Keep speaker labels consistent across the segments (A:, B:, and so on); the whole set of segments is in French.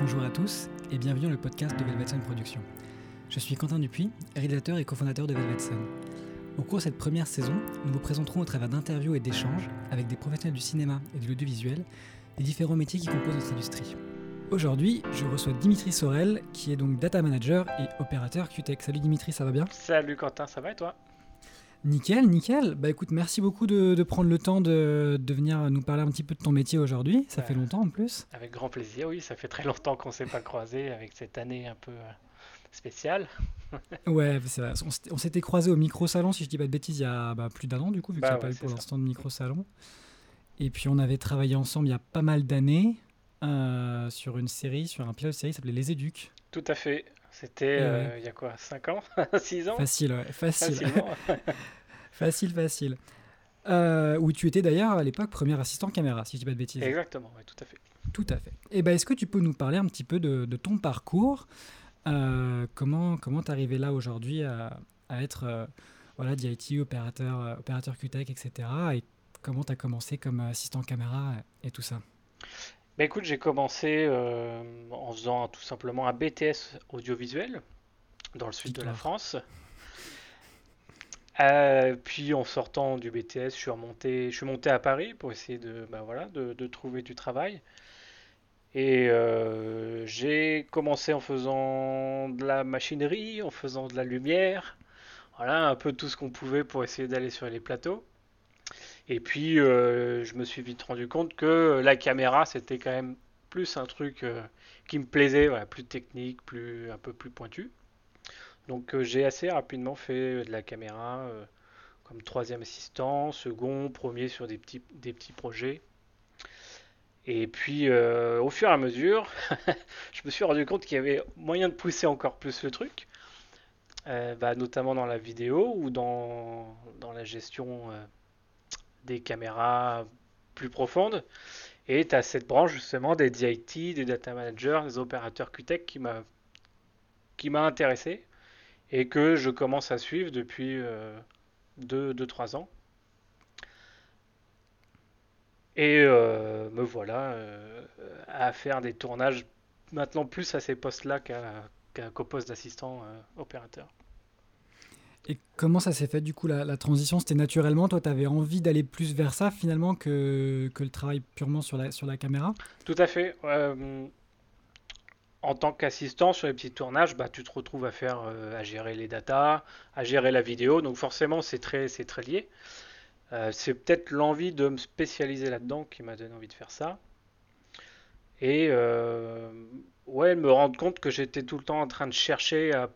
A: Bonjour à tous et bienvenue dans le podcast de Velvet Sun Productions. Je suis Quentin Dupuis, réalisateur et cofondateur de Velvet Sun. Au cours de cette première saison, nous vous présenterons au travers d'interviews et d'échanges avec des professionnels du cinéma et de l'audiovisuel les différents métiers qui composent notre industrie. Aujourd'hui, je reçois Dimitri Sorel, qui est donc data manager et opérateur QTech. Salut Dimitri, ça va bien?
B: Salut Quentin, ça va et toi?
A: Nickel, nickel. Bah écoute, merci beaucoup de, prendre le temps de, de, venir nous parler un petit peu de ton métier aujourd'hui. Ça fait longtemps en plus.
B: Avec grand plaisir, oui. Ça fait très longtemps qu'on ne s'est pas croisé avec cette année un peu euh, spéciale.
A: ouais, c'est vrai. On s'était croisé au micro-salon, si je dis pas de bêtises, il y a bah, plus d'un an du coup, vu que bah, pas eu pour l'instant de micro-salon. Et puis on avait travaillé ensemble il y a pas mal d'années euh, sur une série, sur un pilote série qui s'appelait Les Éduques.
B: Tout à fait. C'était euh, il y a quoi 5 ans? 6 ans?
A: Facile, ouais, facile. facile, facile. Euh, où tu étais d'ailleurs à l'époque premier assistant caméra, si je dis pas de bêtises.
B: Exactement, ouais, tout à fait.
A: Tout à fait. Et eh ben, est-ce que tu peux nous parler un petit peu de, de ton parcours? Euh, Comment comment t'es arrivé là aujourd'hui à, à, être voilà DIT, opérateur opérateur QTech, etc. Et comment tu as commencé comme assistant caméra et tout ça?
B: Bah écoute, j'ai commencé euh, en faisant tout simplement un BTS audiovisuel dans le sud de la France. Euh, puis en sortant du BTS, je suis remonté, je suis monté à Paris pour essayer de, bah voilà, de, trouver du travail. Et euh, j'ai commencé en faisant de la machinerie, en faisant de la lumière, voilà, un peu tout ce qu'on pouvait pour essayer d'aller sur les plateaux. Et puis, euh, je me suis vite rendu compte que la caméra, c'était quand même plus un truc euh, qui me plaisait, plus technique, plus, un peu plus pointu. Donc, euh, j'ai assez rapidement fait de la caméra comme troisième assistant, second, premier sur des petits, projets. Et puis, au fur et à mesure, je me suis rendu compte qu'il y avait moyen de pousser encore plus le truc, bah, notamment dans la vidéo ou dans la gestion des caméras plus profondes. Et tu cette branche justement des DIT, des data managers, des opérateurs QTech qui m'a intéressé et que je commence à suivre depuis 2-3 euh, ans. Et euh, me voilà euh, à faire des tournages maintenant plus à ces postes-là qu'à poste d'assistant opérateur.
A: Et comment ça s'est fait du coup la, transition? C'était naturellement Toi, tu avais envie d'aller plus vers ça finalement que, que, le travail purement sur la, sur la caméra?
B: Tout à fait. Euh, en tant qu'assistant sur les petits tournages, bah, tu te retrouves à faire, euh, à gérer les datas, à gérer la vidéo. Donc forcément, c'est très, très lié. Euh, c'est peut-être l'envie de me spécialiser là-dedans qui m'a donné envie de faire ça. Et ouais, me rendre compte que j'étais tout le temps en train de chercher à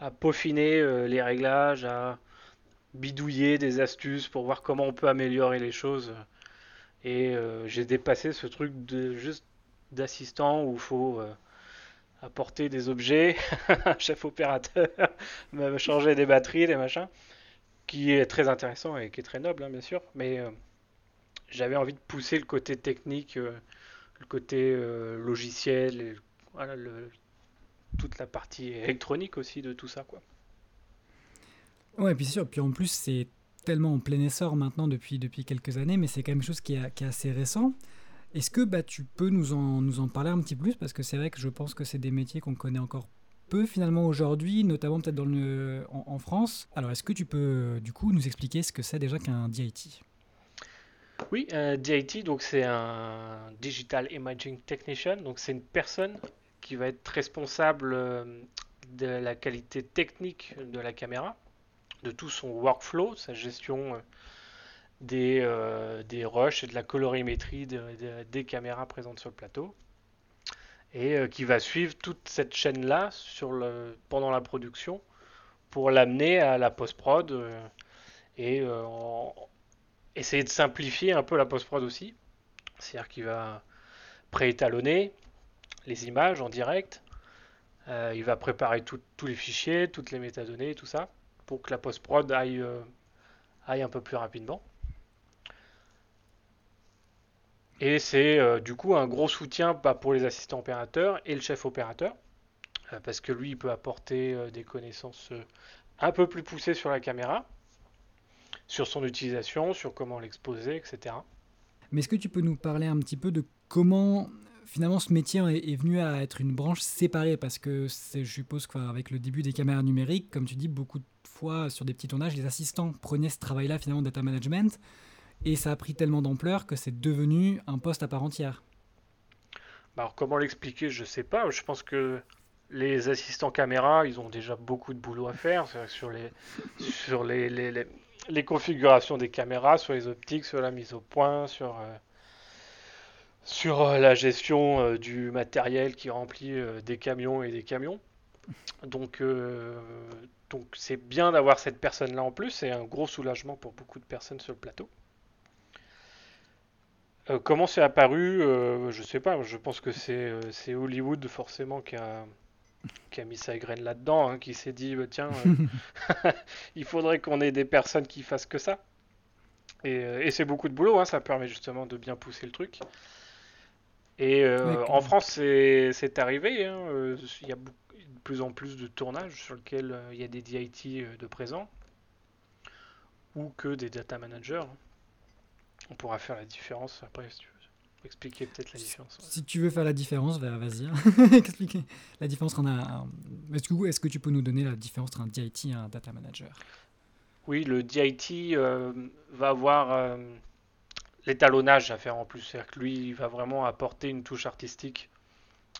B: à peaufiner euh, les réglages, à bidouiller des astuces pour voir comment on peut améliorer les choses. Et euh, j'ai dépassé ce truc de juste d'assistant où il faut euh, apporter des objets, chef opérateur, changer des batteries, des machins, qui est très intéressant et qui est très noble, hein, bien sûr. Mais j'avais envie de pousser le côté technique, le côté logiciel, et, voilà, le, toute la partie électronique aussi de tout ça. Quoi.
A: Ouais, et puis sûr. Puis en plus, c'est tellement en plein essor maintenant depuis, depuis quelques années, mais c'est quand même chose qui est, qui est assez récent. Est-ce que bah, tu peux nous en, nous en parler un petit peu plus? Parce que c'est vrai que je pense que c'est des métiers qu'on connaît encore peu finalement aujourd'hui, notamment peut-être dans le, en, France. Alors est-ce que tu peux du coup nous expliquer ce que c'est déjà qu'un DIT
B: Oui, un DIT, donc c'est un Digital Imaging Technician, donc c'est une personne qui va être responsable euh, de la qualité technique de la caméra, de tout son workflow, sa gestion euh, des, euh, des rushs et de la colorimétrie des caméras présentes sur le plateau, et qui va suivre toute cette chaîne-là pendant la production pour l'amener à la post-prod et essayer de simplifier un peu la post-prod aussi. C'est-à-dire qu'il va préétalonner, les images en direct. Euh, il va préparer tous les fichiers, toutes les métadonnées, tout ça, pour que la post-prod aille, euh, un peu plus rapidement. Et c'est euh, du coup un gros soutien pour les assistants opérateurs et le chef opérateur, parce que lui, il peut apporter des connaissances un peu plus poussées sur la caméra, sur son utilisation, sur comment l'exposer, etc.
A: Mais est-ce que tu peux nous parler un petit peu de comment finalement, ce métier est, venu à être une branche séparée parce que je suppose qu'avec le début des caméras numériques, comme tu dis, beaucoup de fois sur des petits tournages, les assistants prenaient ce travail-là finalement data management et ça a pris tellement d'ampleur que c'est devenu un poste à part entière.
B: Bah, alors comment l'expliquer, je sais pas. Je pense que les assistants caméra, ils ont déjà beaucoup de boulot à faire sur les sur les, les, les, configurations des caméras, sur les optiques, sur la mise au point, sur euh, sur euh, la gestion euh, du matériel qui remplit des camions et des camions. Donc donc c'est bien d'avoir cette personne là en plus, c'est un gros soulagement pour beaucoup de personnes sur le plateau. comment c'est apparu Je sais pas. Je pense que c'est Hollywood forcément qui a, qui a mis sa graine là-dedans, hein, qui s'est dit bah, tiens, euh, il faudrait qu'on ait des personnes qui fassent que ça. Et, euh, c'est beaucoup de boulot, hein, ça permet justement de bien pousser le truc. Et euh, en France, c'est arrivé. Hein, il y a de plus en plus de tournages sur lesquels il y a des DIT de présent ou que des data managers. On pourra faire la différence après si tu veux. Expliquer peut-être la différence.
A: Si tu veux faire la différence, vas-y. Hein. Expliquer la différence entre un. Est-ce que, tu peux nous donner la différence entre un DIT et un data manager?
B: Oui, le DIT euh, va avoir euh, l'étalonnage à faire en plus. C'est-à-dire que lui, il va vraiment apporter une touche artistique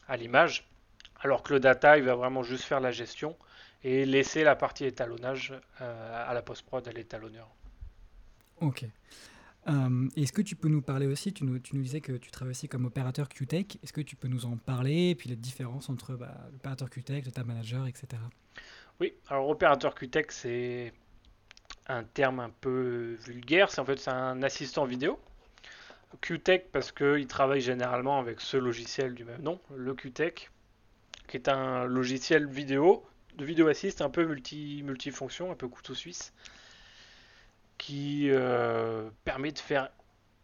B: à l'image, alors que le data, il va vraiment juste faire la gestion et laisser la partie étalonnage euh, à la post-prod, à l'étalonneur.
A: Ok. Euh, est-ce que tu peux nous parler aussi, tu nous, tu nous, disais que tu travailles aussi comme opérateur QTech, est-ce que tu peux nous en parler, et puis la différence entre bah, l'opérateur QTech, le manager, etc.
B: Oui, alors opérateur QTech, c'est un terme un peu vulgaire, c'est en fait c'est un assistant vidéo. QTech parce qu'il travaille généralement avec ce logiciel du même nom, le QTech, qui est un logiciel vidéo, de vidéo assist un peu multi, multifonction, un peu couteau suisse qui euh, permet de faire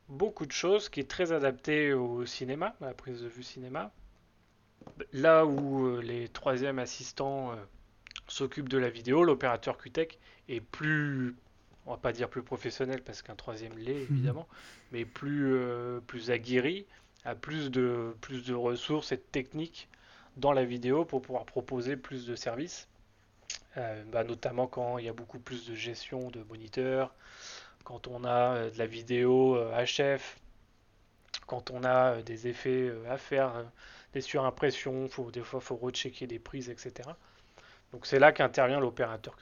B: beaucoup de choses, qui est très adapté au cinéma, à la prise de vue cinéma. Là où euh, les troisièmes assistants euh, s'occupent de la vidéo, l'opérateur QTech est plus, on va pas dire plus professionnel parce qu'un troisième l'est mhm. évidemment, mais plus, plus aguerri, a plus de, plus de ressources et de techniques dans la vidéo pour pouvoir proposer plus de services. Euh, bah, notamment quand il y a beaucoup plus de gestion de moniteurs, quand on a euh, de la vidéo HF, euh, quand on a des effets à faire, des surimpressions, faut, des fois il faut rechecker des prises, etc. Donc c'est là qu'intervient l'opérateur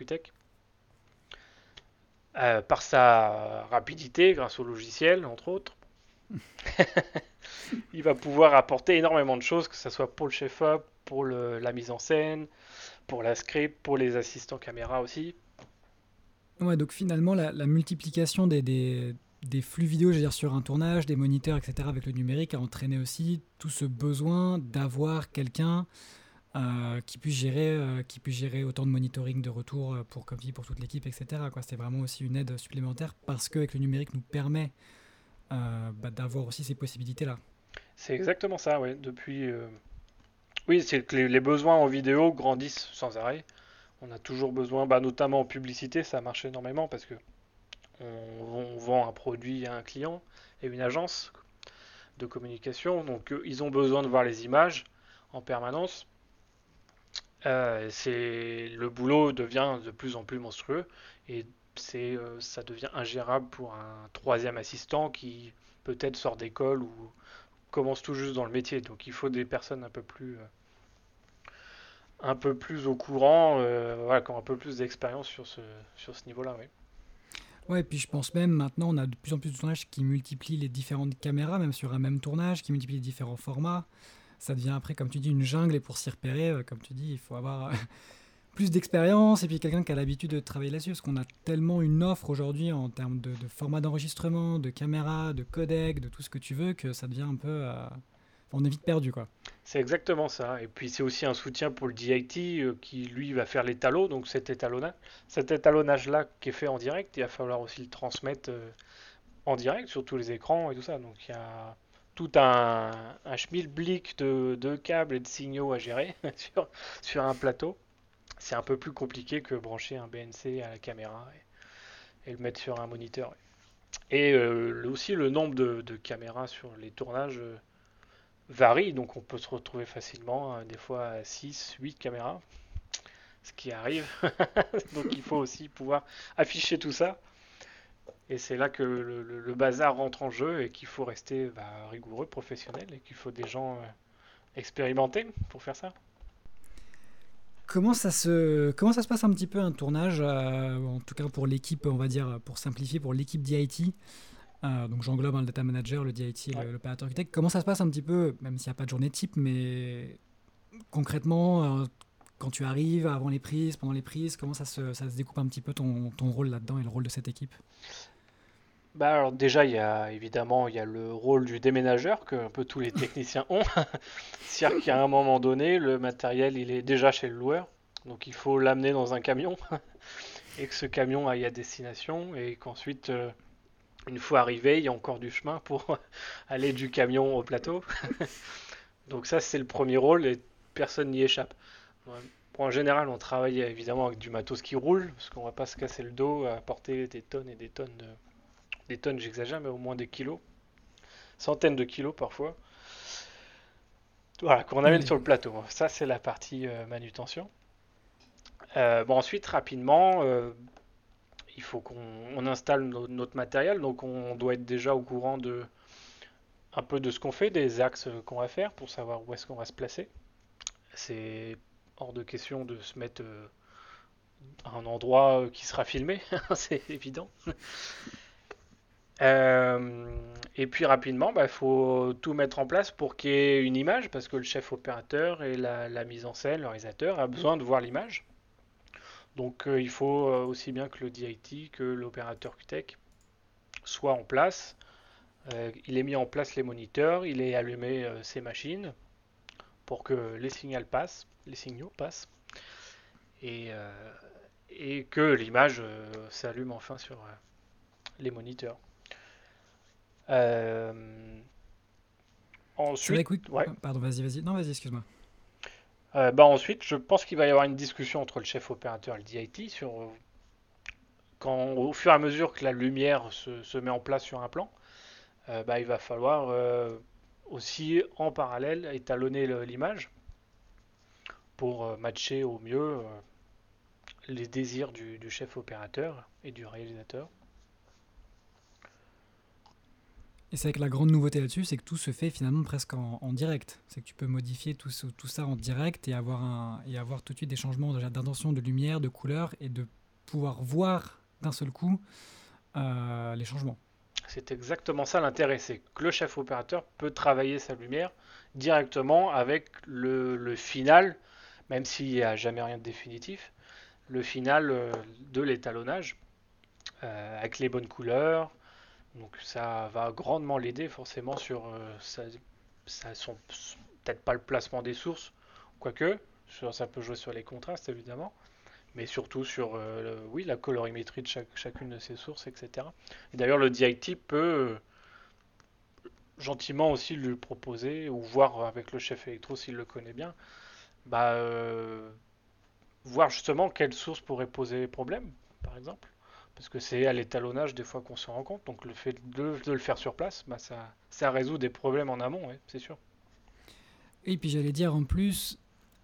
B: QTech. par sa rapidité, grâce au logiciel, entre autres, il va pouvoir apporter énormément de choses, que ce soit pour le chef-op, pour la mise en scène, pour la script, pour les assistants caméra aussi.
A: Ouais, donc finalement, la, multiplication des, des, flux vidéo, je veux dire, sur un tournage, des moniteurs, etc., avec le numérique, a entraîné aussi tout ce besoin d'avoir quelqu'un euh, qui, puisse gérer, euh, qui puisse gérer autant de monitoring de retour euh, pour Coffee, pour toute l'équipe, etc. C'est vraiment aussi une aide supplémentaire parce qu'avec le numérique nous permet bah, d'avoir aussi ces possibilités-là.
B: C'est exactement ça, oui. Depuis, oui, c'est que les, besoins en vidéo grandissent sans arrêt. On a toujours besoin, bah, notamment en publicité, ça marche énormément parce que on, vend un produit à un client et une agence de communication, donc ils ont besoin de voir les images en permanence. Euh, c'est le boulot devient de plus en plus monstrueux et c'est euh, ça devient ingérable pour un troisième assistant qui peut-être sort d'école ou commence tout juste dans le métier. Donc il faut des personnes un peu plus, euh, un peu plus au courant, voilà, qui ont un peu plus d'expérience sur ce, sur ce niveau-là. Oui.
A: Ouais, et puis je pense même maintenant, on a de plus en plus de tournages qui multiplient les différentes caméras, même sur un même tournage, qui multiplient les différents formats. Ça devient après, comme tu dis, une jungle, et pour s'y repérer, euh, comme tu dis, il faut avoir plus d'expérience et puis quelqu'un qui a l'habitude de travailler là-dessus, parce qu'on a tellement une offre aujourd'hui en termes de, format d'enregistrement, de caméra, de codec, de tout ce que tu veux, que ça devient un peu... Euh, on est vite perdu, quoi.
B: C'est exactement ça. Et puis c'est aussi un soutien pour le DIT euh, qui, lui, va faire l'étalon, donc cet étalonnage. Cet étalonnage-là qui est fait en direct, il va falloir aussi le transmettre euh, en direct sur tous les écrans et tout ça. Donc il y a tout un, un schmilblick de, câbles et de signaux à gérer sur, un plateau c'est un peu plus compliqué que brancher un BNC à la caméra et, le mettre sur un moniteur. Et euh, aussi le nombre de, caméras sur les tournages euh, varie, donc on peut se retrouver facilement, des fois à 6, 8 caméras, ce qui arrive. donc il faut aussi pouvoir afficher tout ça. Et c'est là que le, bazar rentre en jeu et qu'il faut rester bah, rigoureux, professionnel, et qu'il faut des gens expérimentés pour faire ça.
A: Comment ça, se, comment ça se passe un petit peu un tournage, euh, en tout cas pour l'équipe, on va dire, pour simplifier, pour l'équipe d'IT euh, donc j'englobe hein, le data manager, le DIT l'opérateur architecte. Comment ça se passe un petit peu, même s'il n'y a pas de journée type, mais concrètement, euh, quand tu arrives, avant les prises, pendant les prises, comment ça se, ça se découpe un petit peu ton, ton rôle là-dedans et le rôle de cette équipe?
B: Bah alors déjà, il y a évidemment il y a le rôle du déménageur que un peu tous les techniciens ont. C'est-à-dire qu'à un moment donné, le matériel il est déjà chez le loueur, donc il faut l'amener dans un camion et que ce camion aille à destination et qu'ensuite, euh, une fois arrivé, il y a encore du chemin pour aller du camion au plateau. donc ça c'est le premier rôle et personne n'y échappe. en général, on travaille évidemment avec du matos qui roule, parce qu'on va pas se casser le dos à porter des tonnes et des tonnes de, des tonnes, j'exagère, mais au moins des kilos, centaines de kilos parfois. Voilà, qu'on amène sur le plateau. Ça, c'est la partie euh, manutention. Euh, bon, ensuite, rapidement, euh, il faut qu'on installe notre matériel. Donc, on doit être déjà au courant de un peu de ce qu'on fait, des axes qu'on va faire pour savoir où est-ce qu'on va se placer. C'est hors de question de se mettre à un endroit qui sera filmé, c'est évident. Euh, et puis rapidement, il bah, faut tout mettre en place pour qu'il y ait une image, parce que le chef opérateur et la, mise en scène, le réalisateur, a besoin de voir l'image. Donc euh, il faut euh, aussi bien que le DIT que l'opérateur QTEC soit en place. il est mis en place les moniteurs, il est allumé ses machines pour que les signaux passent, les signaux passent, et, et que l'image s'allume enfin sur les moniteurs. Euh,
A: ensuite, Pardon, vas-y, vas-y. Non, vas-y, excuse-moi.
B: Euh, bah ensuite, je pense qu'il va y avoir une discussion entre le chef opérateur et le DIT sur quand, au fur et à mesure que la lumière se, met en place sur un plan, euh, bah, il va falloir aussi en parallèle étalonner l'image pour matcher au mieux les désirs du, chef opérateur et du réalisateur.
A: Et c'est vrai que la grande nouveauté là-dessus, c'est que tout se fait finalement presque en, direct. C'est que tu peux modifier tout, ça en direct et avoir, un, et avoir tout de suite des changements d'intention, de lumière, de couleur et de pouvoir voir d'un seul coup euh, les changements.
B: C'est exactement ça l'intérêt, c'est que le chef opérateur peut travailler sa lumière directement avec le, final, même s'il n'y a jamais rien de définitif, le final euh, de l'étalonnage, euh, avec les bonnes couleurs, donc ça va grandement l'aider forcément sur euh, ça, son peut-être pas le placement des sources, quoique ça peut jouer sur les contrastes évidemment, mais surtout sur euh, oui la colorimétrie de chacune de ces sources, etc. Et d'ailleurs le DIT peut euh, gentiment aussi lui proposer ou voir avec le chef électro s'il le connaît bien, bah, voir justement quelle source pourrait poser problème, par exemple. Parce que c'est à l'étalonnage des fois qu'on se rend compte. Donc le fait de, le faire sur place, bah, ça, ça résout des problèmes en amont, c'est sûr.
A: Et puis j'allais dire en plus,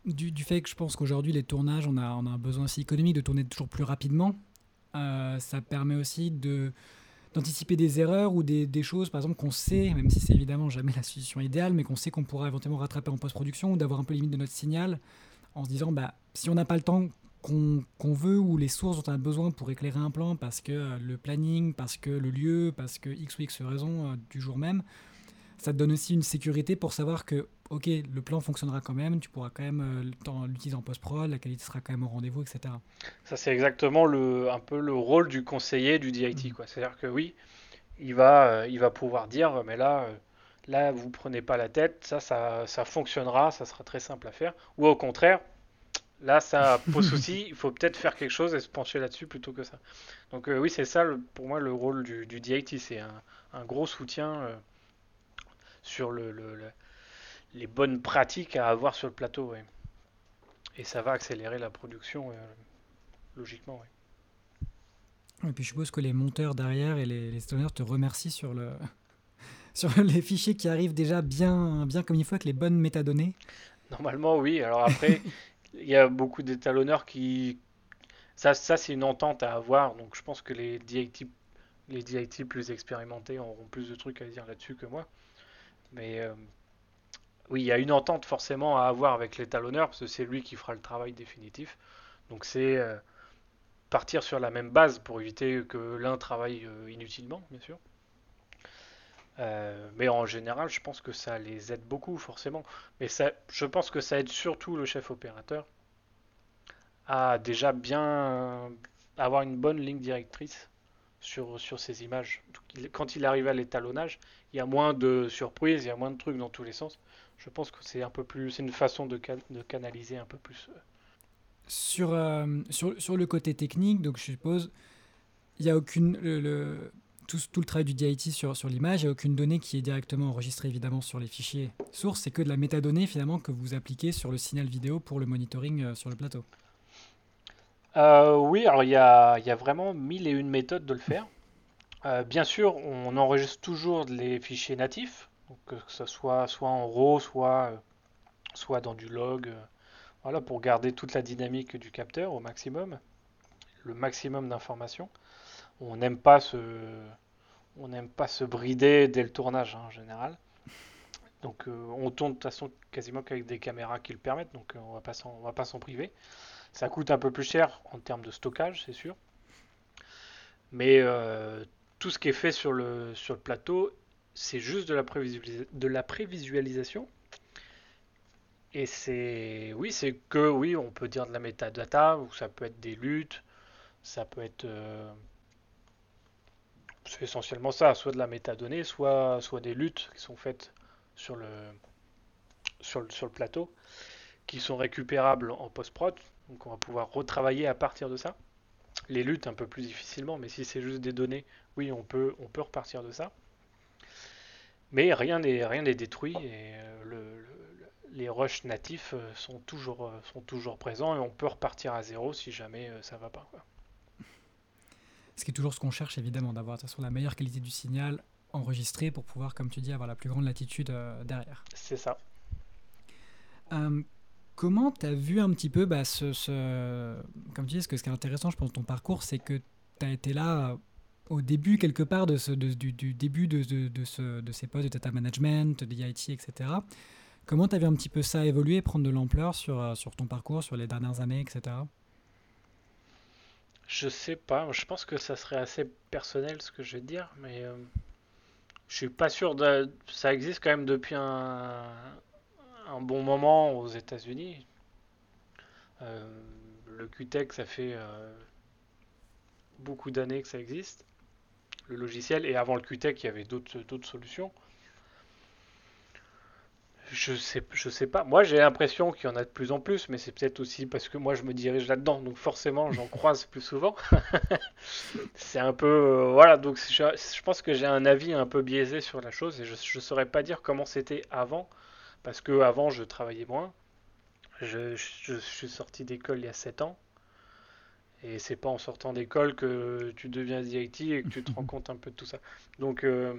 A: du, fait que je pense qu'aujourd'hui les tournages, on a, un besoin aussi économique de tourner toujours plus rapidement. Euh, ça permet aussi d'anticiper des erreurs ou des, des choses, par exemple, qu'on sait, même si c'est évidemment jamais la solution idéale, mais qu'on sait qu'on pourra éventuellement rattraper en post-production ou d'avoir un peu limite de notre signal en se disant, bah, si on n'a pas le temps qu'on veut ou les sources dont on a besoin pour éclairer un plan parce que euh, le planning, parce que le lieu, parce que X ou X raison euh, du jour même, ça te donne aussi une sécurité pour savoir que, ok, le plan fonctionnera quand même, tu pourras quand même euh, l'utiliser en post-prod, la qualité sera quand même au rendez-vous, etc.
B: Ça, c'est exactement le, un peu le rôle du conseiller du DIT. Mm. C'est-à-dire que oui, il va, il va pouvoir dire, mais là, là, vous prenez pas la tête, ça, ça, ça fonctionnera, ça sera très simple à faire. Ou au contraire, Là, ça pose souci. Il faut peut-être faire quelque chose et se pencher là-dessus plutôt que ça. Donc euh, oui, c'est ça pour moi le rôle du, du DIT. C'est un, gros soutien euh, sur le, les bonnes pratiques à avoir sur le plateau. Et ça va accélérer la production, euh, logiquement.
A: Et puis je suppose que les monteurs derrière et les, les te remercient sur le, sur les fichiers qui arrivent déjà bien, bien comme il faut avec les bonnes métadonnées
B: Normalement, oui. Alors après, il y a beaucoup d'étalonneurs qui. Ça, ça c'est une entente à avoir. Donc je pense que les DIT, les DIT plus expérimentés auront plus de trucs à dire là-dessus que moi. Mais euh, oui, il y a une entente forcément à avoir avec l'étalonneur parce que c'est lui qui fera le travail définitif. Donc c'est euh, partir sur la même base pour éviter que l'un travaille euh, inutilement, bien sûr. Euh, mais en général, je pense que ça les aide beaucoup, forcément. Mais ça, je pense que ça aide surtout le chef opérateur à déjà bien avoir une bonne ligne directrice sur, sur ces images. Quand il arrive à l'étalonnage, il y a moins de surprises, il y a moins de trucs dans tous les sens. Je pense que c'est un peu plus, c'est une façon de, canaliser un peu plus.
A: Sur, euh, sur, sur, le côté technique, donc je suppose, il n'y a aucune, tout, le travail du DIT sur, l'image, il n'y a aucune donnée qui est directement enregistrée évidemment sur les fichiers sources, c'est que de la métadonnée finalement que vous appliquez sur le signal vidéo pour le monitoring euh, sur le plateau.
B: Euh, oui, alors il y a, vraiment mille et une méthodes de le faire. Euh, bien sûr, on enregistre toujours les fichiers natifs, que ce soit soit en RAW, soit, soit dans du log, voilà, pour garder toute la dynamique du capteur au maximum, le maximum d'informations on n'aime pas se brider dès le tournage hein, en général. Donc euh, on tourne de toute façon quasiment qu'avec des caméras qui le permettent, donc euh, on va pas on va pas s'en priver. Ça coûte un peu plus cher en termes de stockage, c'est sûr. Mais euh, tout ce qui est fait sur le, sur le plateau, c'est juste de la, de la prévisualisation. Et c'est oui, c'est que oui, on peut dire de la metadata, ou ça peut être des luttes, ça peut être c'est essentiellement ça, soit de la métadonnée, soit, des luttes qui sont faites sur le, plateau, qui sont récupérables en post-prod. Donc on va pouvoir retravailler à partir de ça. Les luttes un peu plus difficilement, mais si c'est juste des données, oui, on peut, repartir de ça. Mais rien n'est détruit et euh, le, les rushs natifs euh, sont toujours, euh, sont toujours présents et on peut repartir à zéro si jamais ça va pas.
A: Ce qui est toujours ce qu'on cherche, évidemment, d'avoir de la meilleure qualité du signal enregistré pour pouvoir, comme tu dis, avoir la plus grande latitude euh, derrière.
B: C'est ça.
A: Euh, comment tu as vu un petit peu bah, ce, Comme tu dis, ce, que, ce qui est intéressant, je pense, ton parcours, c'est que tu as été là euh, au début, quelque part, de ce, du, début de, de, ce, de ces postes de data management, de IT, etc. Comment tu as vu un petit peu ça évoluer, prendre de l'ampleur sur, sur ton parcours, sur les dernières années, etc.
B: Je sais pas, je pense que ça serait assez personnel ce que je vais dire, mais euh, je suis pas sûr de. Ça existe quand même depuis un, bon moment aux États-Unis. Euh, le QTEC, ça fait euh, beaucoup d'années que ça existe, le logiciel, et avant le QTEC, il y avait d'autres solutions. Je sais, je sais pas. Moi, j'ai l'impression qu'il y en a de plus en plus, mais c'est peut-être aussi parce que moi, je me dirige là-dedans, donc forcément, j'en croise plus souvent. c'est un peu, euh, voilà. Donc, je, je pense que j'ai un avis un peu biaisé sur la chose et je, ne saurais pas dire comment c'était avant, parce que avant, je travaillais moins. Je, je suis sorti d'école il y a 7 ans. Et c'est pas en sortant d'école que tu deviens DIT et que tu te rends compte un peu de tout ça. Donc, euh,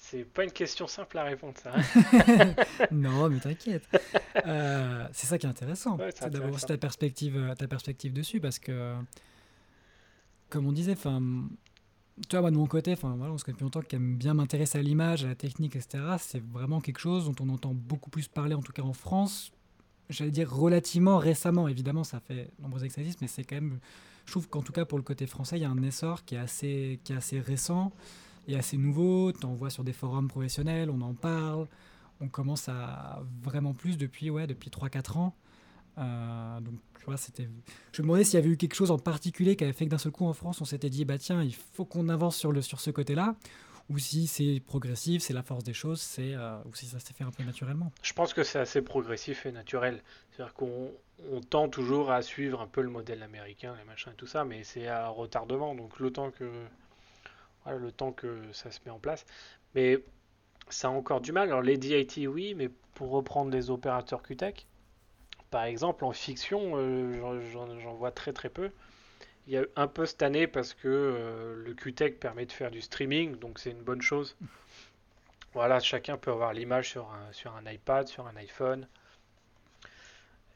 B: c'est pas une question simple à répondre, ça.
A: Hein. non, mais t'inquiète. Euh, c'est ça qui est intéressant. c'est d'avoir ta perspective, euh, ta perspective dessus, parce que, comme on disait, enfin, tu vois, moi de mon côté, enfin voilà, on se connaît depuis longtemps, qui aime bien m'intéresser à l'image, à la technique, etc. C'est vraiment quelque chose dont on entend beaucoup plus parler, en tout cas en France. J'allais dire relativement récemment. Évidemment, ça fait nombreux existe, mais c'est quand même. Je trouve qu'en tout cas pour le côté français, il y a un essor qui est assez, qui est assez récent est assez nouveau, tu en vois sur des forums professionnels, on en parle, on commence à vraiment plus depuis, ouais, depuis 3-4 ans. Euh, donc, tu vois, c'était... Je me demandais s'il y avait eu quelque chose en particulier qui avait fait que d'un seul coup en France, on s'était dit, bah tiens, il faut qu'on avance sur, le, sur ce côté-là, ou si c'est progressif, c'est la force des choses, c'est, euh, ou si ça s'est fait un peu naturellement.
B: Je pense que c'est assez progressif et naturel. C'est-à-dire qu'on on tend toujours à suivre un peu le modèle américain, les machins et tout ça, mais c'est à retardement. Donc, le temps que le temps que ça se met en place. Mais ça a encore du mal. Alors les DIT, oui, mais pour reprendre les opérateurs QTEC, par exemple, en fiction, euh, j'en vois très très peu. Il y a un peu cette année parce que euh, le QTEC permet de faire du streaming, donc c'est une bonne chose. Voilà, chacun peut avoir l'image sur un, sur un iPad, sur un iPhone.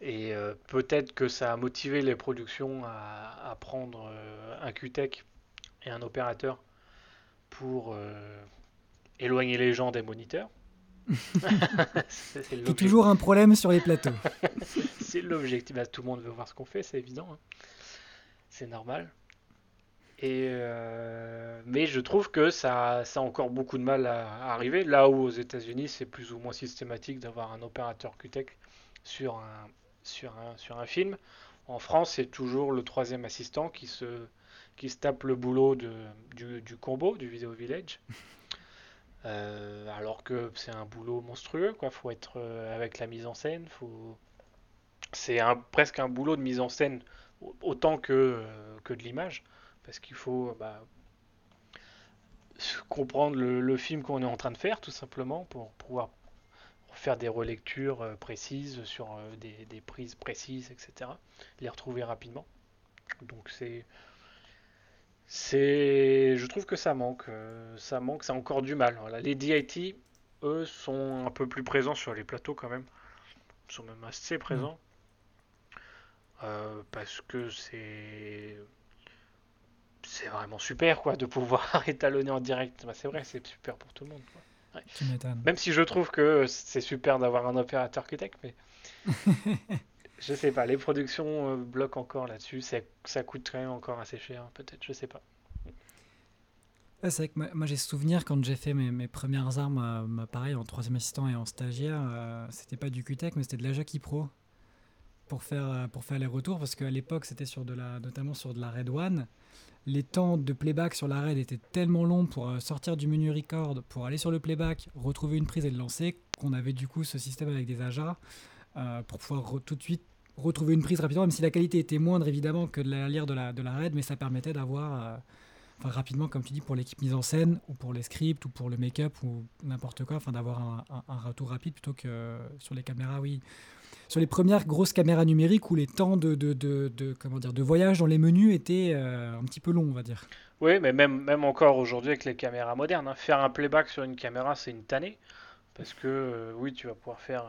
B: Et euh, peut-être que ça a motivé les productions à, prendre euh, un QTEC et un opérateur pour euh, éloigner les gens des moniteurs.
A: c'est toujours un problème sur les plateaux.
B: c'est l'objectif. Bah, tout le monde veut voir ce qu'on fait, c'est évident. Hein. C'est normal. Et mais je trouve que ça, ça, a encore beaucoup de mal à, arriver. Là où aux États-Unis, c'est plus ou moins systématique d'avoir un opérateur QTEC sur un, sur un, sur un film. En France, c'est toujours le troisième assistant qui se, qui se tape le boulot de, du, du combo, du Video Village. Euh, alors que c'est un boulot monstrueux, quoi. Faut être euh, avec la mise en scène. Faut... C'est un, presque un boulot de mise en scène autant que, euh, que de l'image. Parce qu'il faut bah, comprendre le, le film qu'on est en train de faire, tout simplement, pour pouvoir faire des relectures précises sur euh, des, prises précises, etc. Les retrouver rapidement. Donc c'est c'est je trouve que ça manque euh, ça manque c'est encore du mal les DIT eux sont un peu plus présents sur les plateaux quand même. Ils sont même assez présents. Parce que c'est c'est vraiment super quoi de pouvoir étalonner en direct. Bah, c'est vrai c'est super pour tout le monde quoi. Même si je trouve que c'est super d'avoir un opérateur QTEC, mais je sais pas, les productions euh, bloquent encore là-dessus. Ça coûte encore assez cher, peut-être, je sais pas.
A: c'est vrai que moi, j'ai souvenir quand j'ai fait mes, premières armes, euh, pareil en troisième assistant et en stagiaire, euh, c'était pas du QTEC mais c'était de la Jackie Pro pour faire, pour faire les retours parce qu'à l'époque c'était sur de la, notamment sur de la Red One les temps de playback sur la RAID étaient tellement longs pour sortir du menu record, pour aller sur le playback, retrouver une prise et le lancer, qu'on avait du coup ce système avec des AJA euh, pour pouvoir tout de suite retrouver une prise rapidement, même si la qualité était moindre évidemment que de la lire de la, de la RAID, mais ça permettait d'avoir euh, rapidement, comme tu dis, pour l'équipe mise en scène, ou pour les scripts, ou pour le make-up, ou n'importe quoi, enfin d'avoir un, un, retour rapide plutôt que sur les caméras, oui sur les premières grosses caméras numériques où les temps de, de, de, comment dire, de voyage dans les menus étaient euh, un petit peu longs, on va dire.
B: Oui, mais même, même encore aujourd'hui avec les caméras modernes, hein, faire un playback sur une caméra, c'est une tannée. Parce que, euh, oui, tu vas pouvoir faire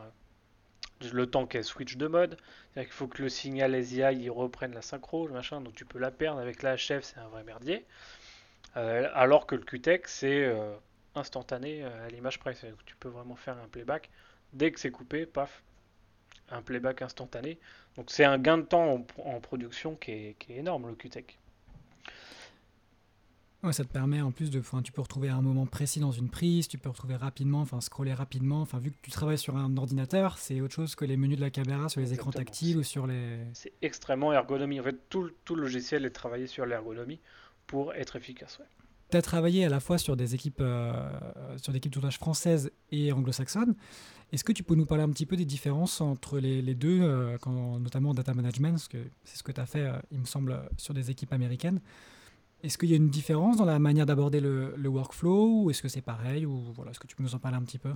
B: le temps qu'elle switch de mode. Il faut que le signal SDI reprenne la synchro, machin, donc tu peux la perdre. Avec la HF, c'est un vrai merdier. alors que le QTEC, c'est instantané à l'image près. Tu peux vraiment faire un playback. Dès que c'est coupé, paf, un playback instantané. Donc c'est un gain de temps en, production qui est, énorme, le QTEC.
A: Ouais, ça te permet en plus de, tu peux retrouver un moment précis dans une prise, tu peux retrouver rapidement, enfin scroller rapidement. Enfin vu que tu travailles sur un ordinateur, c'est autre chose que les menus de la caméra sur les écrans tactiles ou sur les.
B: C'est extrêmement ergonomie. En fait, tout, tout le logiciel est travaillé sur l'ergonomie pour être efficace.
A: Tu as travaillé à la fois sur des équipes, euh, sur des équipes de tournage françaises et anglo-saxonnes. Est-ce que tu peux nous parler un petit peu des différences entre les, deux, euh, quand, notamment en data management, parce que c'est ce que tu as fait, euh, il me semble, sur des équipes américaines? Est-ce qu'il y a une différence dans la manière d'aborder le, workflow ou est-ce que c'est pareil ou voilà, Est-ce que tu peux nous en parler un petit peu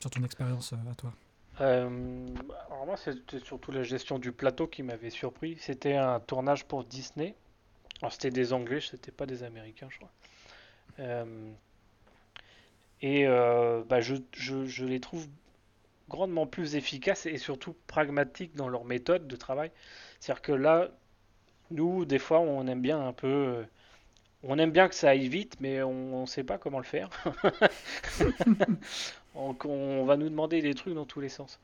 A: sur ton expérience euh, à toi?
B: Alors moi, c'était surtout la gestion du plateau qui m'avait surpris. C'était un tournage pour Disney. Alors c'était des Anglais, c'était pas des Américains, je crois. Et euh, bah, je, je, les trouve grandement plus efficaces et surtout pragmatiques dans leur méthode de travail. C'est-à-dire que là, nous, des fois, on aime bien un peu. Euh, on aime bien que ça aille vite, mais on ne sait pas comment le faire. on, va nous demander des trucs dans tous les sens.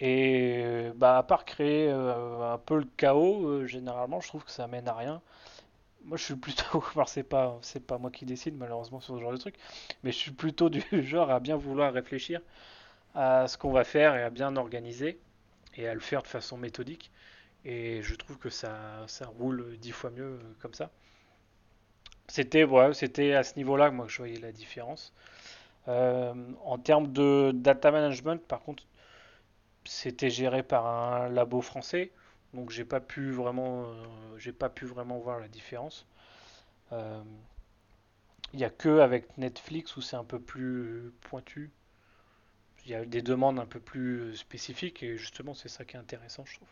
B: Et bah, à part créer euh, un peu le chaos, généralement, je trouve que ça mène à rien. Moi, je suis plutôt. c'est pas, c'est pas moi qui décide malheureusement sur ce genre de truc, mais je suis plutôt du genre à bien vouloir réfléchir à ce qu'on va faire et à bien organiser et à le faire de façon méthodique. Et je trouve que ça, roule dix fois mieux comme ça. C'était à ce niveau-là que moi je voyais la différence. Euh, en termes de data management, par contre, c'était géré par un labo français. Donc j'ai pas pu vraiment, euh, j'ai pas pu vraiment voir la différence. Il euh, n'y a que avec Netflix où c'est un peu plus pointu. Il y a des demandes un peu plus spécifiques et justement c'est ça qui est intéressant je trouve.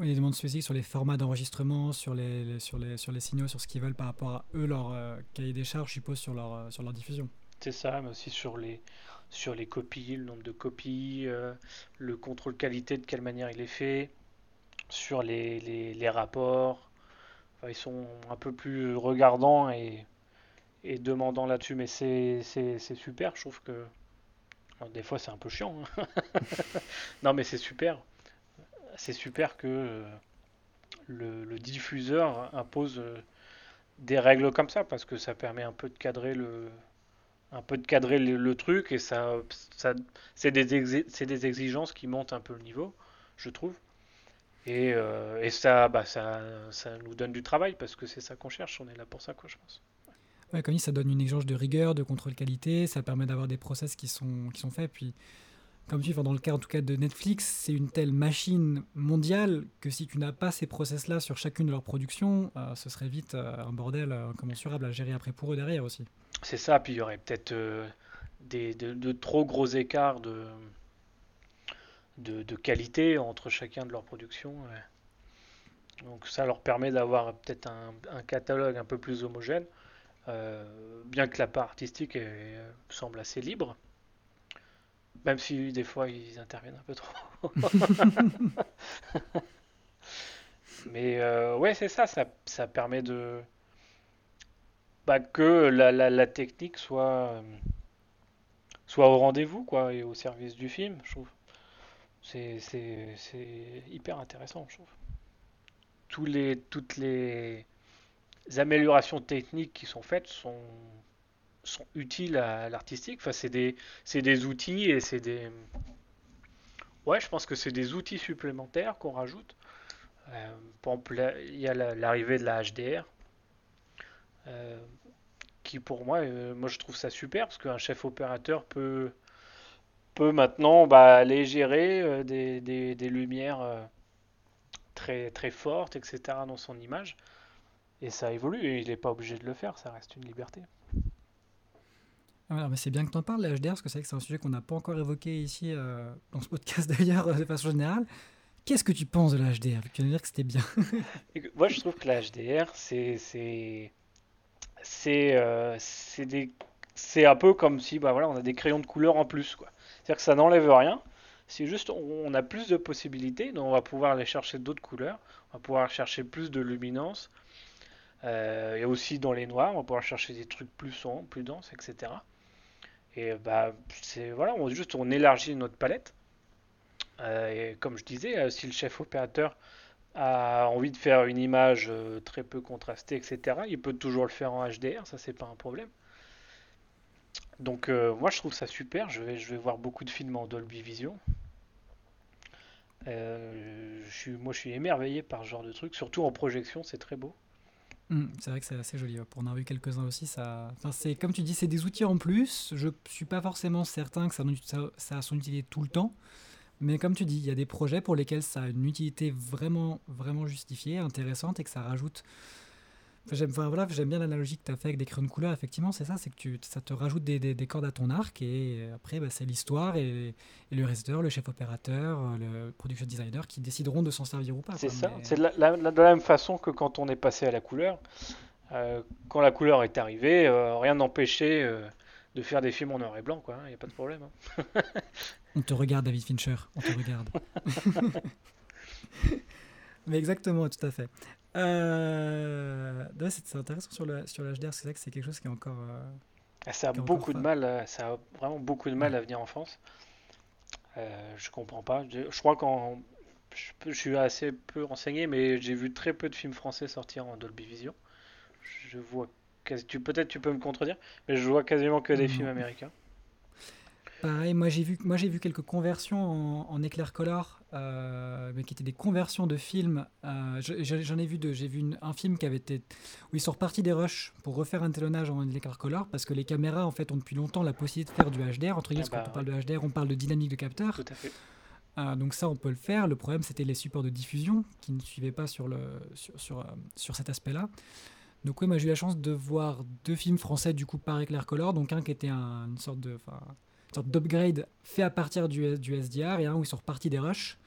A: Oui, des demandes spécifiques sur les formats d'enregistrement, sur les, sur, les, sur les signaux, sur ce qu'ils veulent par rapport à eux, leur euh, cahier des charges, je suppose, sur leur, sur leur diffusion.
B: C'est ça, mais aussi sur les, sur les copies, le nombre de copies, euh, le contrôle qualité, de quelle manière il est fait, sur les, les, rapports. ils sont un peu plus regardants et, et demandants là-dessus, mais c'est super, je trouve que... des fois c'est un peu chiant. Hein. non mais c'est super. C'est super que euh, le, diffuseur impose euh, des règles comme ça, parce que ça permet un peu de cadrer le, un peu de cadrer le, truc et ça, ça c'est des, des, exigences qui montent un peu le niveau, je trouve. Et, euh, et ça, bah, ça, ça nous donne du travail parce que c'est ça qu'on cherche, on est là pour ça, quoi, je pense.
A: Ouais, comme dit, ça donne une exigence de rigueur, de contrôle qualité, ça permet d'avoir des process qui sont, qui sont faits. Puis, comme tu dis, dans le cas en tout cas de Netflix, c'est une telle machine mondiale que si tu n'as pas ces process-là sur chacune de leurs productions, euh, ce serait vite euh, un bordel incommensurable à gérer après pour eux derrière aussi.
B: C'est ça, puis il y aurait peut-être euh, de, trop gros écarts de, de, qualité entre chacun de leurs productions. Donc ça leur permet d'avoir peut-être un, catalogue un peu plus homogène, euh, bien que la part artistique semble assez libre, même si des fois ils interviennent un peu trop. Mais euh, ouais, c'est ça, ça, ça permet de que la, la, technique soit, euh, soit au rendez-vous quoi, et au service du film, je trouve. C'est, hyper intéressant, je trouve. Tous les, toutes les améliorations techniques qui sont faites sont, sont utiles à l'artistique. Enfin, c'est des, des outils et c'est des. Ouais, je pense que c'est des outils supplémentaires qu'on rajoute. Euh, il y a l'arrivée de la HDR. Euh, qui pour moi, euh, moi je trouve ça super parce qu'un chef opérateur peut, peut maintenant bah, aller gérer euh, des, des, lumières très, très fortes, etc. dans son image. Et ça évolue et il n'est pas obligé de le faire, ça reste une liberté.
A: Mais c'est bien que tu en parles, la HDR, parce que c'est un sujet qu'on n'a pas encore évoqué ici dans ce podcast d'ailleurs, de façon générale. Qu'est-ce que tu penses de la HDR Tu viens de dire que c'était bien.
B: Moi, je trouve que la HDR, c'est c'est euh, c'est un peu comme si bah, voilà, on a des crayons de couleur en plus. C'est-à-dire que ça n'enlève rien. C'est juste on, a plus de possibilités, donc on va pouvoir aller chercher d'autres couleurs, on va pouvoir chercher plus de luminance. Euh, et aussi dans les noirs, on va pouvoir chercher des trucs plus sombres, plus denses, etc. Et bah c'est voilà, on juste on élargit notre palette. Euh, et comme je disais, si le chef opérateur a envie de faire une image euh, très peu contrastée, etc., il peut toujours le faire en HDR, ça c'est pas un problème. Donc euh, moi je trouve ça super, je vais, je vais voir beaucoup de films en Dolby Vision. Euh, je suis, moi je suis émerveillé par ce genre de truc, surtout en projection, c'est très beau.
A: Hmm, c'est vrai que c'est assez joli. Pour en avoir vu quelques-uns aussi, ça. Enfin, c'est comme tu dis, c'est des outils en plus. Je suis pas forcément certain que ça, ça, ça a son utilité tout le temps. Mais comme tu dis, il y a des projets pour lesquels ça a une utilité vraiment, vraiment justifiée, intéressante et que ça rajoute. J'aime voilà, bien l'analogie que tu as fait avec des crayons de couleur, effectivement, c'est ça, c'est que tu, ça te rajoute des, des, cordes à ton arc et après, bah, c'est l'histoire et, le réalisateur, le chef opérateur, le production designer qui décideront de s'en servir ou pas.
B: C'est ça, c'est de la, même façon que quand on est passé à la couleur. Euh, quand la couleur est arrivée, euh, rien n'empêchait euh, de faire des films en noir et blanc, quoi. Il hein, n'y a pas de problème. Hein.
A: on te regarde, David Fincher. On te regarde. Mais exactement, tout à fait. Euh... c'est intéressant sur le sur l'HDR, c'est vrai que c'est quelque chose qui est encore. Euh,
B: ça a beaucoup de mal, euh, ça a vraiment beaucoup de mal à venir en France. Euh, je comprends pas. Je, crois qu'en je, suis assez peu renseigné, mais j'ai vu très peu de films français sortir en Dolby Vision. Je vois peut-être tu peux me contredire, mais je vois quasiment que des films américains.
A: Pareil, moi j'ai vu, moi j'ai vu quelques conversions en, éclair color, euh, mais qui étaient des conversions de films. Euh, j'en ai vu deux. J'ai vu un film qui avait été où ils sont repartis des rushs pour refaire un talonnage en éclair color parce que les caméras en fait ont depuis longtemps la possibilité de faire du HDR. Entre guillemets, ah quand bah on parle de HDR, on parle de dynamique de capteur.
B: Tout à fait.
A: Euh, donc ça, on peut le faire. Le problème, c'était les supports de diffusion qui ne suivaient pas sur, le, sur, sur, sur cet aspect-là. Donc oui, moi j'ai eu la chance de voir deux films français du coup par Éclair Color, donc un qui était une sorte de, d'upgrade fait à partir du, du, SDR et un où ils sont repartis des rushs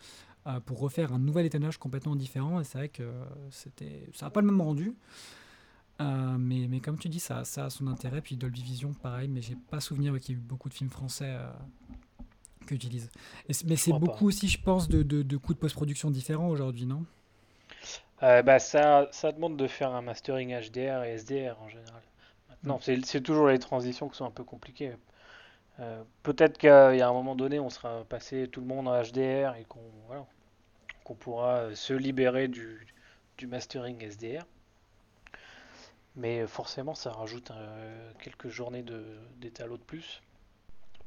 A: euh, pour refaire un nouvel étonnage complètement différent. Et c'est vrai que c'était, ça n'a pas le même rendu. mais, mais comme tu dis, ça, ça a son intérêt. Puis Dolby Vision, pareil, mais j'ai pas souvenir qu'il y ait eu beaucoup de films français qui utilisent. mais c'est beaucoup aussi, je pense, de, de, de coûts de post-production différents aujourd'hui, non?
B: Bah, ça, ça demande de faire un mastering HDR et SDR en général. Maintenant, mm. c'est toujours les transitions qui sont un peu compliquées. Euh, peut-être qu'il y a un moment donné, on sera passé tout le monde en HDR et qu'on voilà, pourra se libérer du, mastering SDR. Mais forcément, ça rajoute euh, quelques journées d'étalo de, de plus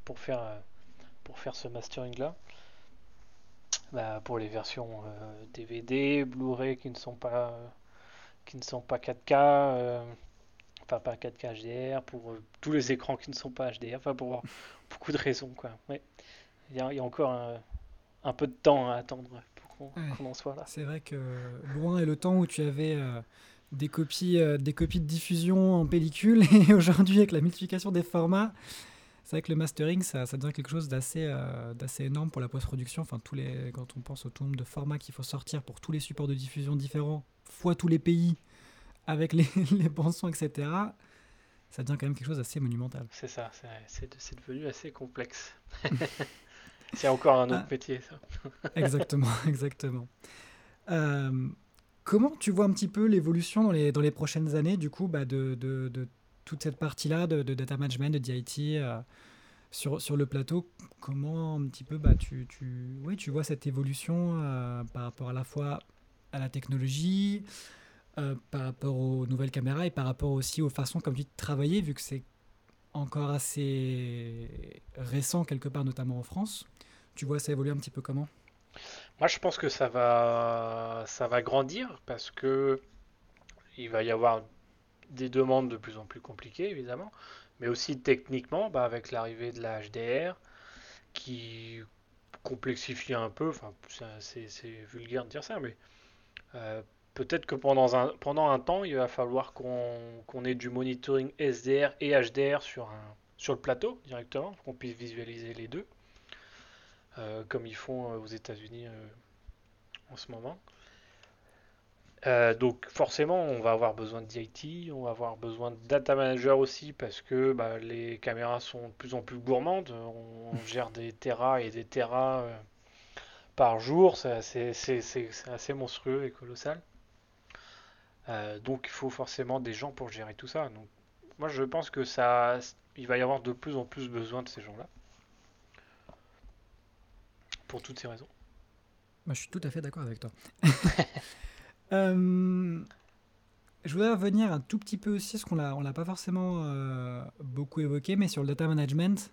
B: pour faire, euh, pour faire ce mastering là. Bah, pour les versions DVD, Blu-ray qui ne sont pas qui ne sont pas 4K, enfin pas 4K HDR, pour tous les écrans qui ne sont pas HDR, enfin pour beaucoup de raisons quoi. Ouais. Il, y a, il y a encore un, peu de temps à attendre pour qu'on en soit là.
A: C'est vrai que loin est le temps où tu avais des copies, des copies de diffusion en pellicule et aujourd'hui avec la multiplication des formats, c'est vrai que le mastering, ça, ça devient quelque chose d'assez euh, d'assez énorme pour la post-production. Enfin, tous les, quand on pense au nombre de formats qu'il faut sortir pour tous les supports de diffusion différents, fois tous les pays, avec les, les bons sons, etc., ça devient quand même quelque chose d'assez monumental.
B: C'est ça, c'est devenu assez complexe. c'est encore un autre ah. métier, ça.
A: exactement, exactement. Euh, comment tu vois un petit peu l'évolution dans les, dans les prochaines années, du coup, bah, de, de, de toute cette partie-là de, data management, de DIT euh, sur, sur le plateau, comment un petit peu bah, tu, tu, oui, tu vois cette évolution euh, par rapport à la fois à la technologie, euh, par rapport aux nouvelles caméras et par rapport aussi aux façons comme tu de travailler, vu que c'est encore assez récent quelque part, notamment en France. Tu vois ça évoluer un petit peu comment?
B: Moi, je pense que ça va, ça va grandir parce que il va y avoir des demandes de plus en plus compliquées, évidemment, mais aussi techniquement, bah, avec l'arrivée de la HDR, qui complexifie un peu, enfin, c'est vulgaire de dire ça, mais euh, peut-être que pendant un, pendant un temps, il va falloir qu'on ait du monitoring SDR et HDR sur, un, sur le plateau directement, qu'on puisse visualiser les deux, euh, comme ils font euh, aux États-Unis en ce moment. Euh, donc forcément, on va avoir besoin DIT, on va avoir besoin de data manager aussi parce que bah, les caméras sont de plus en plus gourmandes. On, gère des terras et des terras euh, par jour, c'est assez, monstrueux et colossal. Euh, donc il faut forcément des gens pour gérer tout ça. Donc moi je pense que ça, il va y avoir de plus en plus besoin de ces gens-là. Pour toutes ces raisons.
A: Moi je suis tout à fait d'accord avec toi. Euh, je voudrais revenir un tout petit peu aussi, parce qu'on on l'a pas forcément euh, beaucoup évoqué, mais sur le data management,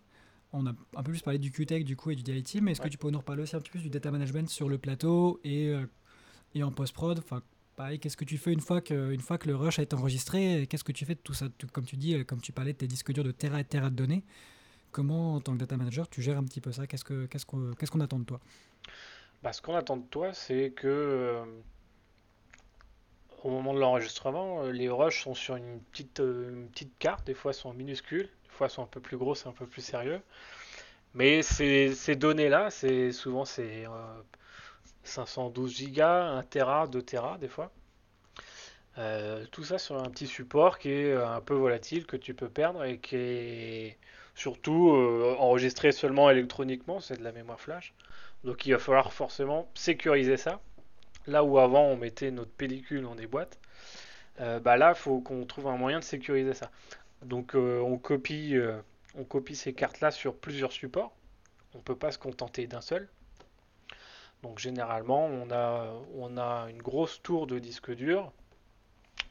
A: on a un peu plus parlé du QTech du coup et du DIT, mais est-ce que tu peux nous reparler aussi un petit peu du data management sur le plateau et, euh, et en post-prod Enfin, pareil, qu'est-ce que tu fais une fois que, le rush a été enregistré Qu'est-ce que tu fais de tout ça? Comme tu dis, comme tu parlais de tes disques durs de terra et terra de données, comment en tant que data manager tu gères un petit peu ça? Qu'est-ce, que, qu'est-ce, qu'on, attend de toi?
B: Bah, Ce qu'on attend de toi, c'est que au moment de l'enregistrement, euh, les rushs sont sur une petite, euh, carte, des fois sont minuscules, des fois sont un peu plus grosses, un peu plus sérieux. Mais ces, données-là, souvent c'est 512 Go, 1 Tera, 2 Tera des fois. Euh, tout ça sur un petit support qui est un peu volatile, que tu peux perdre et qui est surtout enregistré seulement électroniquement, c'est de la mémoire flash. Donc il va falloir forcément sécuriser ça. Là où avant on mettait notre pellicule dans des boîtes, euh, bah là il faut qu'on trouve un moyen de sécuriser ça. Donc euh, on, copie, euh, on copie ces cartes-là sur plusieurs supports. On ne peut pas se contenter d'un seul. Donc généralement on a, on a une grosse tour de disque dur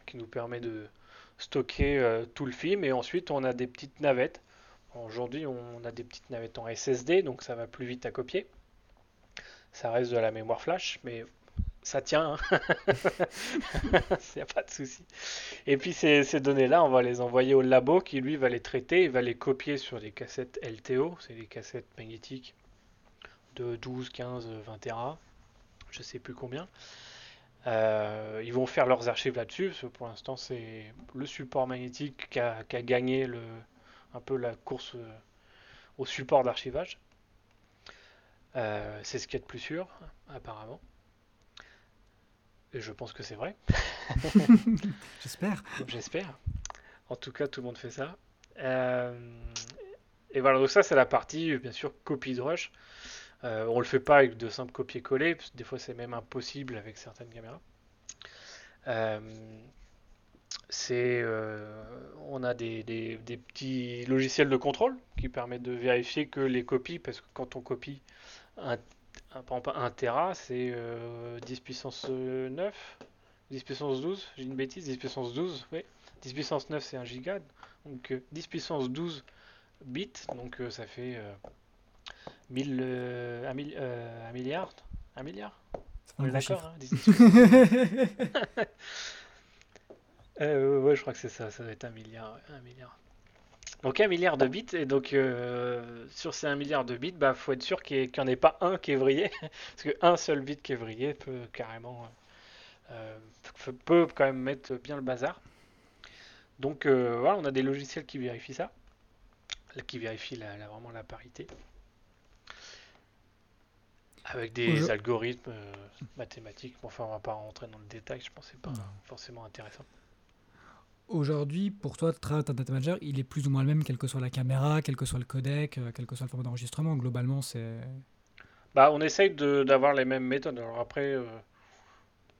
B: qui nous permet de stocker tout le film et ensuite on a des petites navettes. Aujourd'hui on a des petites navettes en SSD donc ça va plus vite à copier. Ça reste de la mémoire flash mais ça tient, il n'y a pas de souci. Et puis ces, données-là, on va les envoyer au labo qui lui va les traiter, il va les copier sur des cassettes LTO, c'est des cassettes magnétiques de 12, 15, 20 Tera, je sais plus combien. Euh, ils vont faire leurs archives là-dessus, parce que pour l'instant c'est le support magnétique qui a, gagné le, un peu la course euh, au support d'archivage. Euh, c'est ce qui est de plus sûr, apparemment. Et je pense que c'est vrai.
A: J'espère.
B: J'espère. En tout cas, tout le monde fait ça. Euh, et voilà, donc ça c'est la partie, bien sûr, copie de rush. Euh, on le fait pas avec de simples copier-coller, des fois c'est même impossible avec certaines caméras. Euh, euh, on a des, des, petits logiciels de contrôle qui permettent de vérifier que les copies, parce que quand on copie un, un, un Tera, c'est 10 puissance 9, 10 puissance 12, j'ai une bêtise, 10 puissance 12, oui. 10 puissance 9 c'est 1 giga, donc 10 puissance 12 bits, donc ça fait 1000, euh, un, euh, un, milliard Un milliard? On est d'accord hein, euh, Ouais, je crois que c'est ça, ça doit être un milliard. Un milliard. Donc un milliard de bits, et donc sur ces un milliard de bits, il bah, faut être sûr qu'il n'y en ait pas un qui est vrillé, parce qu'un seul bit qui est vrillé peut carrément, peut quand même mettre bien le bazar. Donc voilà, on a des logiciels qui vérifient ça, qui vérifient la, vraiment la parité. Avec des algorithmes euh, mathématiques. enfin, on va pas rentrer dans le détail, je pense que pas forcément intéressant.
A: Aujourd'hui, pour toi, Trad Data Manager, il est plus ou moins le même, quelle que soit la caméra, quel que soit le codec, euh, quel que soit le format d'enregistrement. Globalement, c'est.
B: Bah, on essaye d'avoir les mêmes méthodes. Alors après, euh...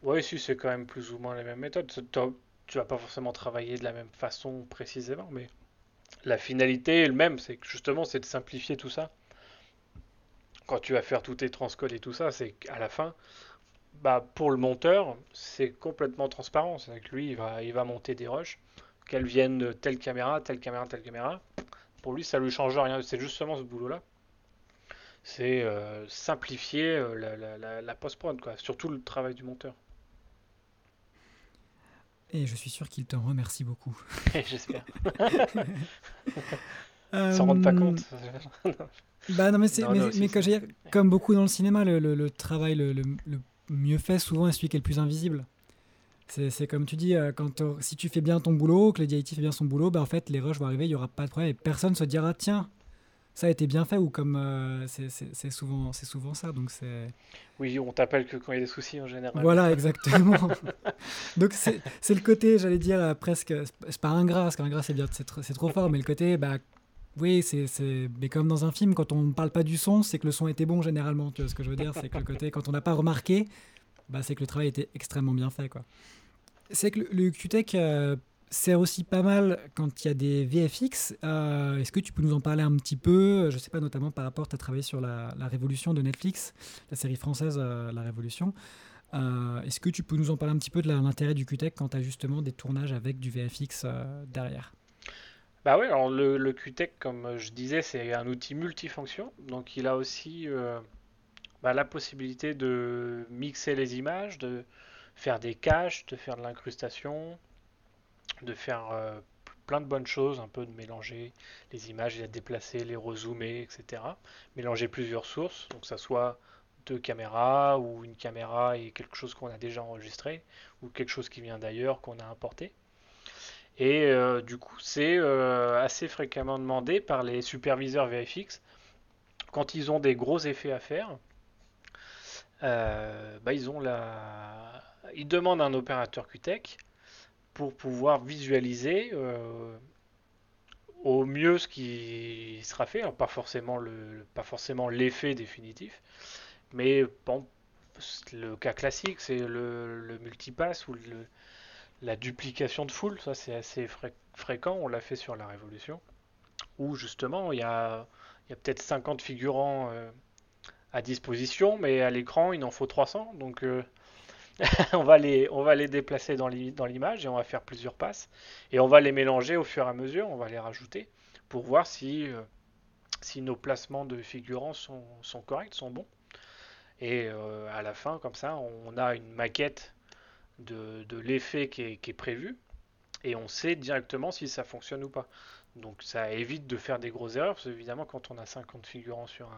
B: oui, si, c'est quand même plus ou moins les mêmes méthodes. Tu vas pas forcément travailler de la même façon précisément, mais la finalité est le même. C'est justement, c'est de simplifier tout ça quand tu vas faire tous tes transcodes et tout ça, c'est qu'à la fin, bah, pour le monteur, c'est complètement transparent. C'est que lui, il va, il va monter des rushs, qu'elles viennent de telle caméra, telle caméra, telle caméra. Pour lui, ça lui change rien. C'est justement ce boulot-là. C'est euh, simplifier euh, la, la, post-prod, quoi. Surtout le travail du monteur.
A: Et je suis sûr qu'il te remercie beaucoup.
B: J'espère. S'en rendre pas compte.
A: Bah non, mais, c'est, mais, comme beaucoup dans le cinéma, le, le, travail le, le, mieux fait souvent est celui qui est le plus invisible. C'est, comme tu dis, euh, quand si tu fais bien ton boulot, que le DIT fait bien son boulot, bah en fait les rushs vont arriver, il n'y aura pas de problème et personne se dira tiens, ça a été bien fait ou comme euh, c'est, souvent, c'est souvent ça. Donc c'est...
B: Oui, on t'appelle que quand il y a des soucis en général.
A: Voilà, exactement. donc c'est, le côté, j'allais dire, euh, presque, c'est pas ingrat, parce qu'ingrat c'est, bien, c'est, trop fort, mais le côté, bah, oui, c'est, mais comme dans un film, quand on ne parle pas du son, c'est que le son était bon généralement. Tu vois ce que je veux dire? C'est que le côté, quand on n'a pas remarqué, bah, c'est que le travail était extrêmement bien fait. C'est que le, QTech euh, sert aussi pas mal quand il y a des VFX. Euh, est-ce que tu peux nous en parler un petit peu? Je ne sais pas, notamment par rapport, tu as travaillé sur la, Révolution de Netflix, la série française euh, La Révolution. est-ce que tu peux nous en parler un petit peu de l'intérêt du QTech quand tu as justement des tournages avec du VFX derrière?
B: Bah oui, alors le, le QTech, comme je disais, c'est un outil multifonction. Donc il a aussi euh, bah, la possibilité de mixer les images, de faire des caches, de faire de l'incrustation, de faire euh, plein de bonnes choses, un peu de mélanger les images, les déplacer, les rezoomer, etc. Mélanger plusieurs sources, donc ça soit deux caméras ou une caméra et quelque chose qu'on a déjà enregistré ou quelque chose qui vient d'ailleurs qu'on a importé. Et euh, du coup, c'est euh, assez fréquemment demandé par les superviseurs VFX quand ils ont des gros effets à faire. Euh, bah, ils ont la... ils demandent un opérateur QTech pour pouvoir visualiser au mieux ce qui sera fait, pas forcément le, pas forcément l'effet définitif, mais bon, le cas classique, c'est le, le multipass ou le, la duplication de foule, ça c'est assez fréquent, on l'a fait sur la Révolution, où justement il y a, peut-être 50 figurants euh, à disposition, mais à l'écran il en faut 300, donc euh, on, va les, déplacer dans l'image et on va faire plusieurs passes, et on va les mélanger au fur et à mesure, on va les rajouter, pour voir si, euh, nos placements de figurants sont corrects, sont bons. Et à la fin, comme ça, on a une maquette de, l'effet qui est, prévu et on sait directement si ça fonctionne ou pas. Donc ça évite de faire des grosses erreurs parce évidemment quand on a 50 figurants sur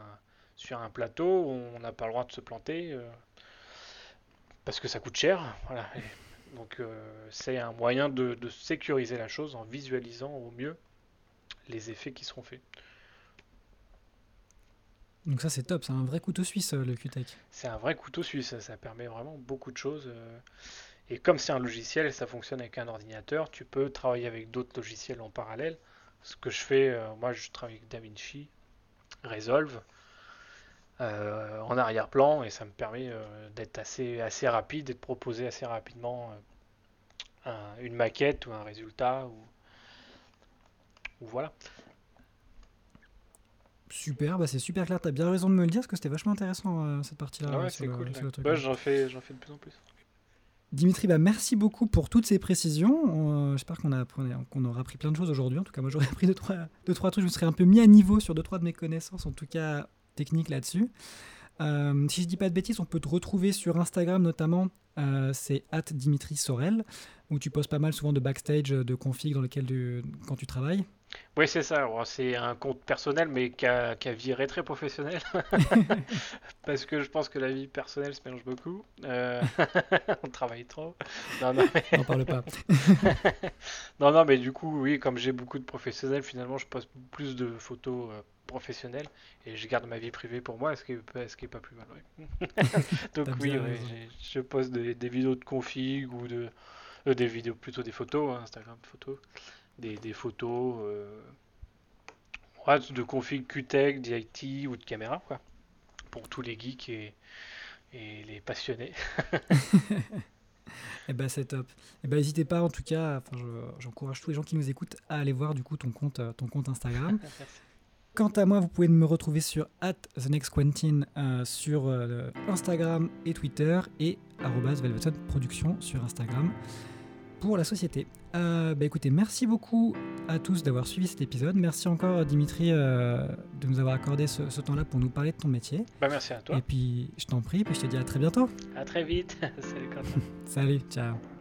B: un, plateau, on n'a pas le droit de se planter euh, parce que ça coûte cher. Donc euh, c'est un moyen de, sécuriser la chose en visualisant au mieux les effets qui seront faits.
A: Donc ça c'est top, c'est un vrai couteau suisse le QTech.
B: C'est un vrai couteau suisse, ça permet vraiment beaucoup de choses. Et comme c'est un logiciel ça fonctionne avec un ordinateur, tu peux travailler avec d'autres logiciels en parallèle. Ce que je fais, moi je travaille avec DaVinci, Resolve, en arrière-plan et ça me permet d'être assez, rapide et de proposer assez rapidement une maquette ou un résultat voilà.
A: Super, bah c'est super clair, tu as bien raison de me le dire parce que c'était vachement intéressant euh, cette partie-là.
B: Ouais, c'est cool. Bah, j'en fais, fais de plus en plus.
A: Dimitri, bah merci beaucoup pour toutes ces précisions. Euh, j'espère qu'on a qu'on aura appris plein de choses aujourd'hui. En tout cas, moi j'aurais appris deux trois, deux, trois trucs. Je me serais un peu mis à niveau sur deux, trois de mes connaissances, en tout cas techniques là-dessus. Euh, si je dis pas de bêtises, on peut te retrouver sur Instagram notamment. c'est at Dimitri Sorel où tu poses pas mal souvent de backstage, de config dans lequel quand tu travailles.
B: Oui, c'est ça. C'est un compte personnel, mais qui a, qui a viré très professionnel. Parce que je pense que la vie personnelle se mélange beaucoup. Euh, on travaille trop.
A: Non, non, mais... N'en parle pas.
B: non, non, mais du coup, oui, comme j'ai beaucoup de professionnels, finalement, je poste plus de photos euh, professionnelles et je garde ma vie privée pour moi, ce qui est, ce qui est pas plus mal. Donc, oui, je poste des, des vidéos de config ou de euh, des vidéos, plutôt des photos, hein, Instagram photos. Des, des photos euh, de config QTech, d'IT ou de caméra, quoi. Pour tous les geeks et, et les passionnés.
A: Eh ben c'est top. Eh ben n'hésitez pas en tout cas, j'encourage tous les gens qui nous écoutent à aller voir du coup ton compte, euh, ton compte Instagram. Quant à moi, vous pouvez me retrouver sur at TheNextQuentin euh, sur Instagram et Twitter et Velveton Production sur Instagram pour la société. Euh, bah écoutez, merci beaucoup à tous d'avoir suivi cet épisode. Merci encore Dimitri euh, de nous avoir accordé ce, temps-là pour nous parler de ton métier.
B: Bah merci à toi.
A: Et puis je t'en prie, puis je te dis à très bientôt.
B: À très vite. Salut
A: Salut, ciao.